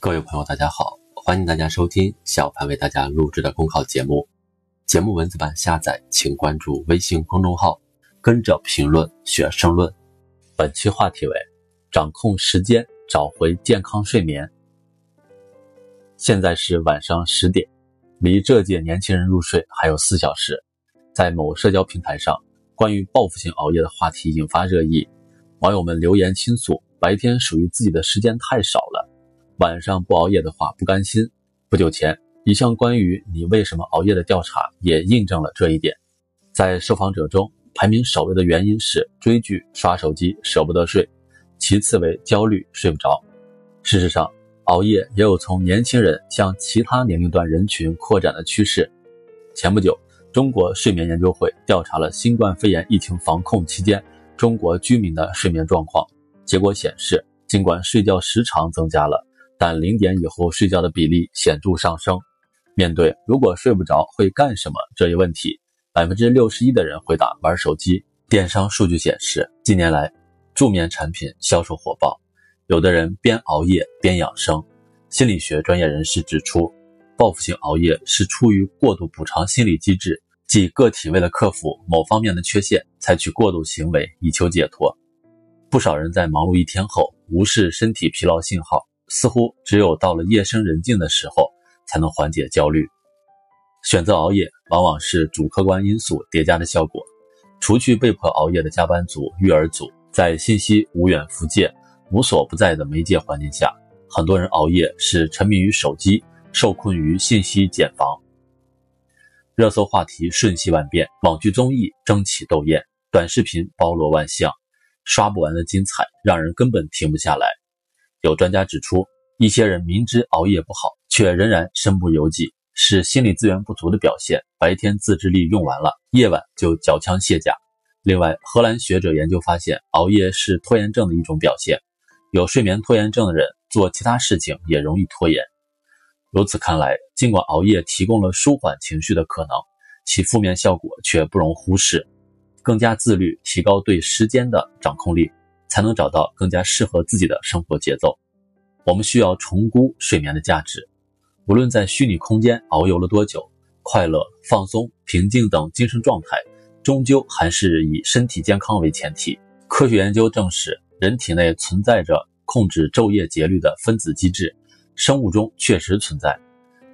各位朋友，大家好，欢迎大家收听小潘为大家录制的公考节目。节目文字版下载，请关注微信公众号，跟着评论学申论。本期话题为：掌控时间，找回健康睡眠。现在是晚上十点，离这届年轻人入睡还有四小时。在某社交平台上，关于报复性熬夜的话题引发热议，网友们留言倾诉，白天属于自己的时间太少了，晚上不熬夜的话不甘心。不久前。一项关于你为什么熬夜的调查也印证了这一点。在受访者中，排名首位的原因是追剧、刷手机舍不得睡，其次为焦虑睡不着。事实上，熬夜也有从年轻人向其他年龄段人群扩展的趋势。前不久，中国睡眠研究会调查了新冠肺炎疫情防控期间中国居民的睡眠状况，结果显示，尽管睡觉时长增加了，但零点以后睡觉的比例显著上升。面对如果睡不着会干什么这一问题，百分之六十一的人回答玩手机。电商数据显示，近年来助眠产品销售火爆，有的人边熬夜边养生。心理学专业人士指出，报复性熬夜是出于过度补偿心理机制，即个体为了克服某方面的缺陷，采取过度行为以求解脱。不少人在忙碌一天后，无视身体疲劳信号，似乎只有到了夜深人静的时候。才能缓解焦虑。选择熬夜往往是主客观因素叠加的效果。除去被迫熬夜的加班族、育儿族，在信息无远弗届、无所不在的媒介环境下，很多人熬夜是沉迷于手机，受困于信息茧房。热搜话题瞬息万变，网剧综艺争奇斗艳，短视频包罗万象，刷不完的精彩让人根本停不下来。有专家指出，一些人明知熬夜不好。却仍然身不由己，是心理资源不足的表现。白天自制力用完了，夜晚就缴枪卸甲。另外，荷兰学者研究发现，熬夜是拖延症的一种表现。有睡眠拖延症的人做其他事情也容易拖延。由此看来，尽管熬夜提供了舒缓情绪的可能，其负面效果却不容忽视。更加自律，提高对时间的掌控力，才能找到更加适合自己的生活节奏。我们需要重估睡眠的价值。无论在虚拟空间遨游了多久，快乐、放松、平静等精神状态，终究还是以身体健康为前提。科学研究证实，人体内存在着控制昼夜节律的分子机制，生物钟确实存在。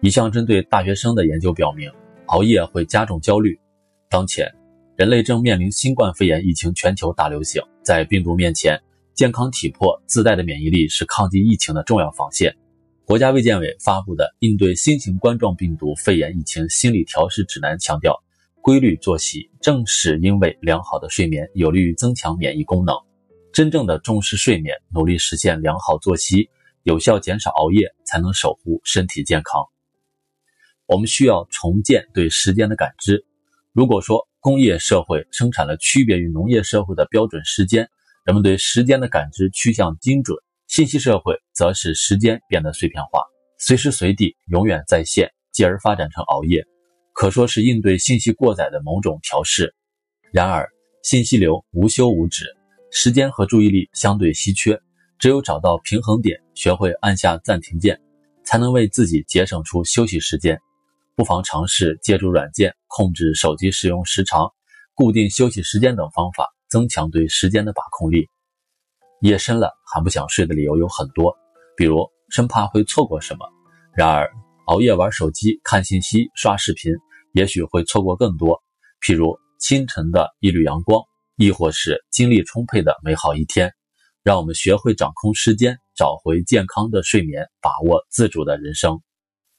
一项针对大学生的研究表明，熬夜会加重焦虑。当前，人类正面临新冠肺炎疫情全球大流行，在病毒面前，健康体魄自带的免疫力是抗击疫情的重要防线。国家卫健委发布的《应对新型冠状病毒肺炎疫情心理调试指南》强调，规律作息正是因为良好的睡眠有利于增强免疫功能。真正的重视睡眠，努力实现良好作息，有效减少熬夜，才能守护身体健康。我们需要重建对时间的感知。如果说工业社会生产了区别于农业社会的标准时间，人们对时间的感知趋向精准。信息社会则使时间变得碎片化，随时随地永远在线，继而发展成熬夜，可说是应对信息过载的某种调试。然而，信息流无休无止，时间和注意力相对稀缺，只有找到平衡点，学会按下暂停键，才能为自己节省出休息时间。不妨尝试借助软件控制手机使用时长、固定休息时间等方法，增强对时间的把控力。夜深了还不想睡的理由有很多，比如生怕会错过什么。然而，熬夜玩手机、看信息、刷视频，也许会错过更多，譬如清晨的一缕阳光，亦或是精力充沛的美好一天。让我们学会掌控时间，找回健康的睡眠，把握自主的人生。